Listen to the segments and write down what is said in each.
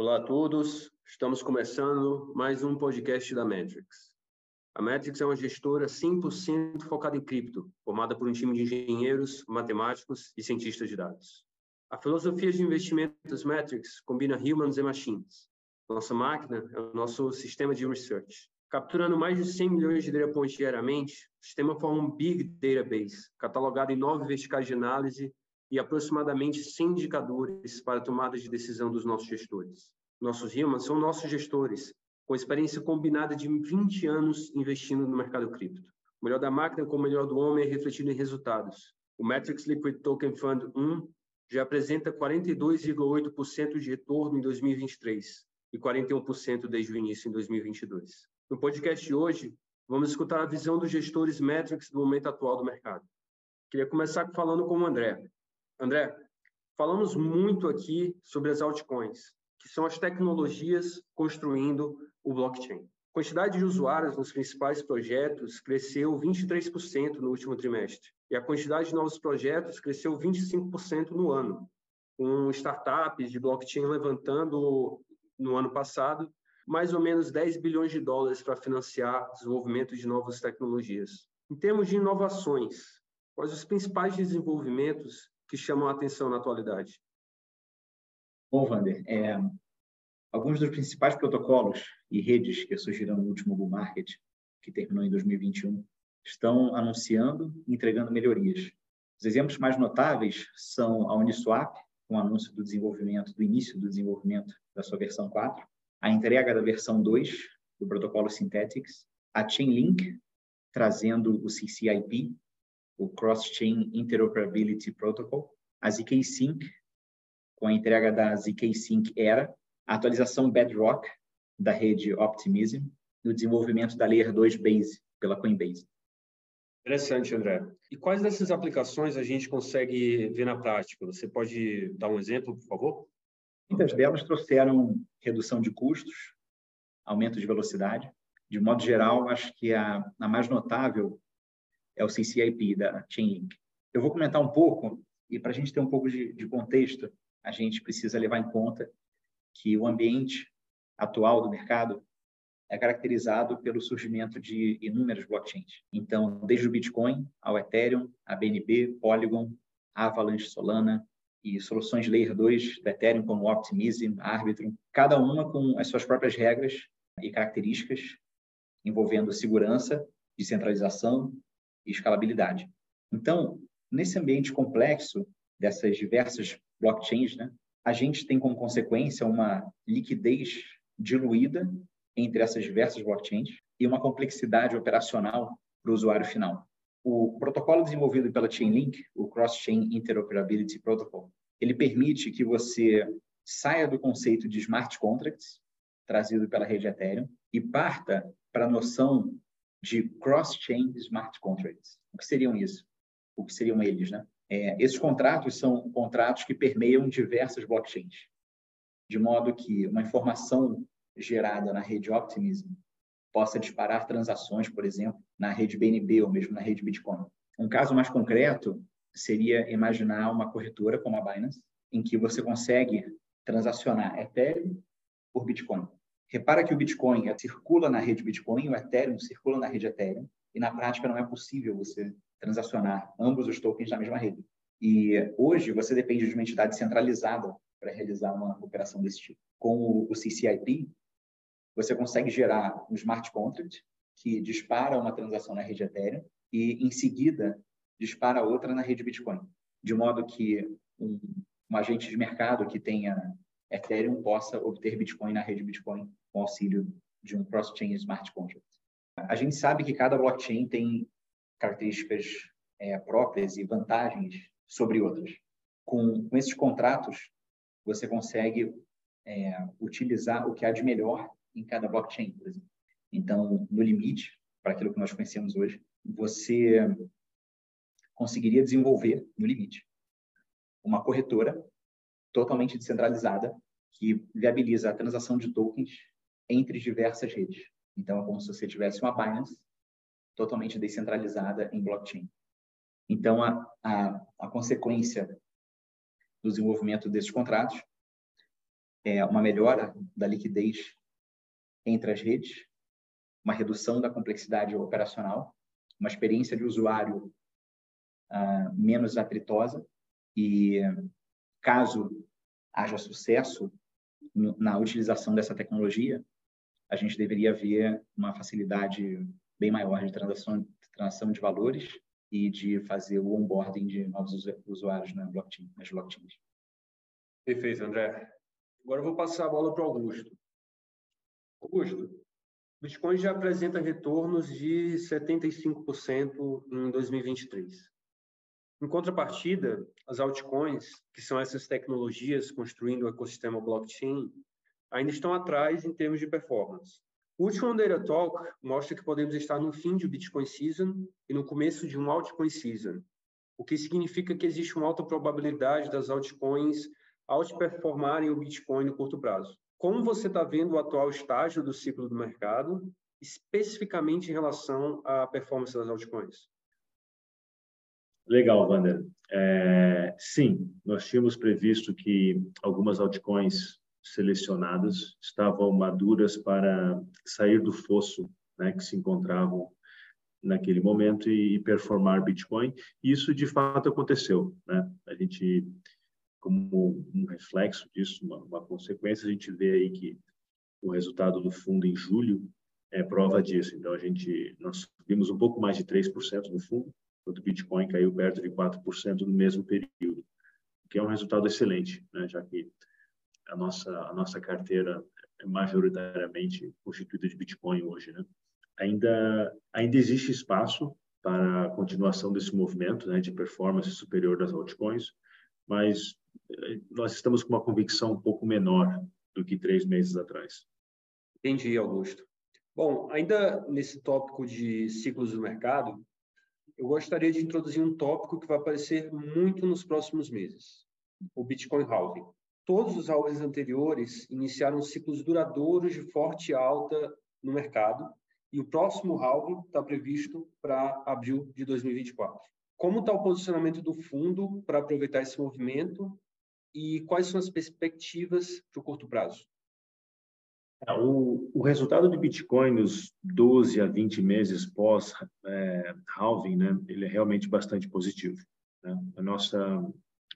Olá a todos, estamos começando mais um podcast da Metrics. A Metrics é uma gestora 100% focada em cripto, formada por um time de engenheiros, matemáticos e cientistas de dados. A filosofia de investimentos Metrics combina humans e machines. Nossa máquina é o nosso sistema de research. Capturando mais de 100 milhões de data points diariamente, o sistema forma um big database, catalogado em nove verticais de análise e aproximadamente 100 indicadores para tomada de decisão dos nossos gestores. Nossos humans são nossos gestores, com experiência combinada de 20 anos investindo no mercado cripto. O melhor da máquina com o melhor do homem é refletido em resultados. O Matrix Liquid Token Fund 1 já apresenta 42,8% de retorno em 2023 e 41% desde o início em 2022. No podcast de hoje, vamos escutar a visão dos gestores Matrix do momento atual do mercado. Queria começar falando com o André. André, falamos muito aqui sobre as altcoins, que são as tecnologias construindo o blockchain. A quantidade de usuários nos principais projetos cresceu 23% no último trimestre, e a quantidade de novos projetos cresceu 25% no ano, com startups de blockchain levantando no ano passado mais ou menos 10 bilhões de dólares para financiar o desenvolvimento de novas tecnologias. Em termos de inovações, quais os principais desenvolvimentos que chamam a atenção na atualidade? Bom, Wander, é, alguns dos principais protocolos e redes que surgiram no último bull market, que terminou em 2021, estão anunciando e entregando melhorias. Os exemplos mais notáveis são a Uniswap, com o anúncio do desenvolvimento, do início do desenvolvimento da sua versão 4, a entrega da versão 2 do protocolo Synthetics, a Chainlink, trazendo o CCIP, o Cross-Chain Interoperability Protocol, a ZK Sync, com a entrega da ZK Sync Era, a atualização Bedrock da rede Optimism e o desenvolvimento da Layer 2 Base pela Coinbase. Interessante, André. E quais dessas aplicações a gente consegue ver na prática? Você pode dar um exemplo, por favor? Muitas delas trouxeram redução de custos, aumento de velocidade. De modo geral, acho que a, a mais notável é o CCIP da Chainlink. Eu vou comentar um pouco, e para a gente ter um pouco de, de contexto, a gente precisa levar em conta que o ambiente atual do mercado é caracterizado pelo surgimento de inúmeras blockchains. Então, desde o Bitcoin ao Ethereum, a BNB, Polygon, Avalanche, Solana e soluções Layer 2 da Ethereum como Optimism, Arbitrum, cada uma com as suas próprias regras e características envolvendo segurança, descentralização e escalabilidade. Então, nesse ambiente complexo dessas diversas blockchains, né, a gente tem como consequência uma liquidez diluída entre essas diversas blockchains e uma complexidade operacional para o usuário final. O protocolo desenvolvido pela Chainlink, o Cross-Chain Interoperability Protocol, ele permite que você saia do conceito de smart contracts, trazido pela rede Ethereum, e parta para a noção de cross-chain smart contracts. O que seriam isso? O que seriam eles, né? É, esses contratos são contratos que permeiam diversas blockchains, de modo que uma informação gerada na rede Optimism possa disparar transações, por exemplo, na rede BNB ou mesmo na rede Bitcoin. Um caso mais concreto seria imaginar uma corretora como a Binance, em que você consegue transacionar Ethereum por Bitcoin. Repara que o Bitcoin circula na rede Bitcoin, o Ethereum circula na rede Ethereum, e na prática não é possível você transacionar ambos os tokens na mesma rede. E hoje você depende de uma entidade centralizada para realizar uma operação desse tipo. Com o CCIP, você consegue gerar um smart contract que dispara uma transação na rede Ethereum e, em seguida, dispara outra na rede Bitcoin, de modo que um, um agente de mercado que tenha Ethereum possa obter Bitcoin na rede Bitcoin com auxílio de um cross-chain smart contract. A gente sabe que cada blockchain tem características é, próprias e vantagens sobre outras. Com, com esses contratos, você consegue é, utilizar o que há de melhor em cada blockchain, por exemplo. Então, no limite, para aquilo que nós conhecemos hoje, você conseguiria desenvolver, no limite, uma corretora totalmente descentralizada que viabiliza a transação de tokens entre diversas redes. Então, é como se você tivesse uma Binance totalmente descentralizada em blockchain. Então, a, a, a consequência do desenvolvimento desses contratos é uma melhora da liquidez entre as redes, uma redução da complexidade operacional, uma experiência de usuário uh, menos atritosa e, caso haja sucesso na utilização dessa tecnologia, a gente deveria ver uma facilidade bem maior de transação, transação de valores e de fazer o onboarding de novos usuários na blockchain, nas blockchains. Perfeito, André. Agora eu vou passar a bola para o Augusto. Augusto, Bitcoin já apresenta retornos de 75% em 2023. Em contrapartida, as altcoins, que são essas tecnologias construindo o ecossistema blockchain, ainda estão atrás em termos de performance. O último Data Talk mostra que podemos estar no fim de Bitcoin Season e no começo de um altcoin season, o que significa que existe uma alta probabilidade das altcoins outperformarem o Bitcoin no curto prazo. Como você está vendo o atual estágio do ciclo do mercado, especificamente em relação à performance das altcoins? Legal, Wander. É, sim, nós tínhamos previsto que algumas altcoins selecionadas estavam maduras para sair do fosso né, que se encontravam naquele momento e, performar Bitcoin. Isso de fato aconteceu. Né? A gente, como um reflexo disso, uma, uma consequência, a gente vê aí que o resultado do fundo em julho é prova disso. Então a gente nós subimos um pouco mais de 3% no fundo o Bitcoin caiu perto de 4% no mesmo período, que é um resultado excelente, né? já que a nossa, a nossa carteira é majoritariamente constituída de Bitcoin hoje. Né? Ainda, ainda existe espaço para a continuação desse movimento né, de performance superior das altcoins, mas eh, nós estamos com uma convicção um pouco menor do que três meses atrás. Entendi, Augusto. Bom, ainda nesse tópico de ciclos do mercado, eu gostaria de introduzir um tópico que vai aparecer muito nos próximos meses: o Bitcoin Halving. Todos os halvings anteriores iniciaram ciclos duradouros de forte alta no mercado e o próximo halving está previsto para abril de 2024. Como está o posicionamento do fundo para aproveitar esse movimento e quais são as perspectivas para o curto prazo? É, o, o, resultado do Bitcoin nos 12 a 20 meses pós é, halving, né, ele é realmente bastante positivo. Né? A nossa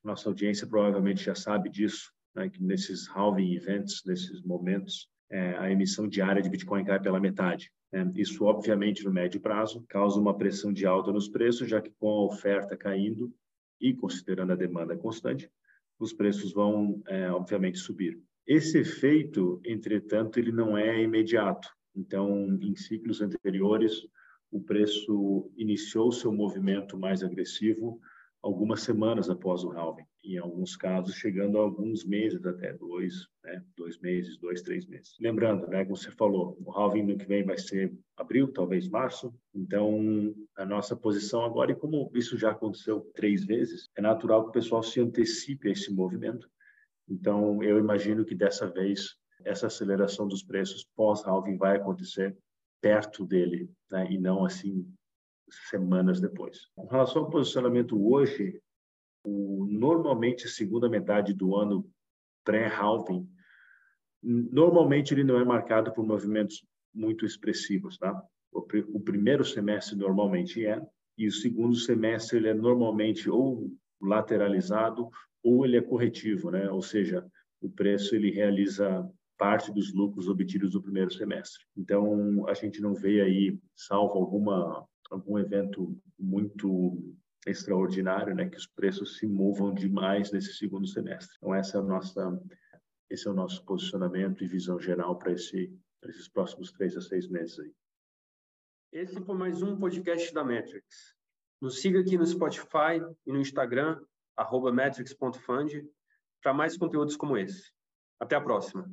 nossa audiência provavelmente já sabe disso, né, que nesses halving events, nesses momentos, é, a emissão diária de Bitcoin cai pela metade. Né? Isso, obviamente, no médio prazo, causa uma pressão de alta nos preços, já que com a oferta caindo e considerando a demanda constante, os preços vão, é, obviamente, subir. Esse efeito, entretanto, ele não é imediato. Então, em ciclos anteriores, o preço iniciou seu movimento mais agressivo algumas semanas após o halving, em alguns casos chegando a alguns meses até dois, né, dois meses, dois, três meses. Lembrando, né, como você falou, o halving no que vem vai ser abril, talvez março. Então, a nossa posição agora, e como isso já aconteceu três vezes, é natural que o pessoal se antecipe a esse movimento então, eu imagino que dessa vez essa aceleração dos preços pós-halving vai acontecer perto dele, né? e não assim semanas depois. Com relação ao posicionamento hoje, o, normalmente segunda metade do ano pré-halving, normalmente ele não é marcado por movimentos muito expressivos, tá? O, o primeiro semestre normalmente é, e o segundo semestre ele é normalmente ou lateralizado ou ele é corretivo, né? Ou seja, o preço ele realiza parte dos lucros obtidos no primeiro semestre. Então, a gente não vê aí, salvo alguma algum evento muito extraordinário, né, que os preços se movam demais nesse segundo semestre. Então, essa é a nossa esse é o nosso posicionamento e visão geral para esse para esses próximos três a seis meses aí. Esse foi mais um podcast da Metrics. Nos siga aqui no Spotify e no Instagram arroba metrics.fund, para mais conteúdos como esse. Até a próxima!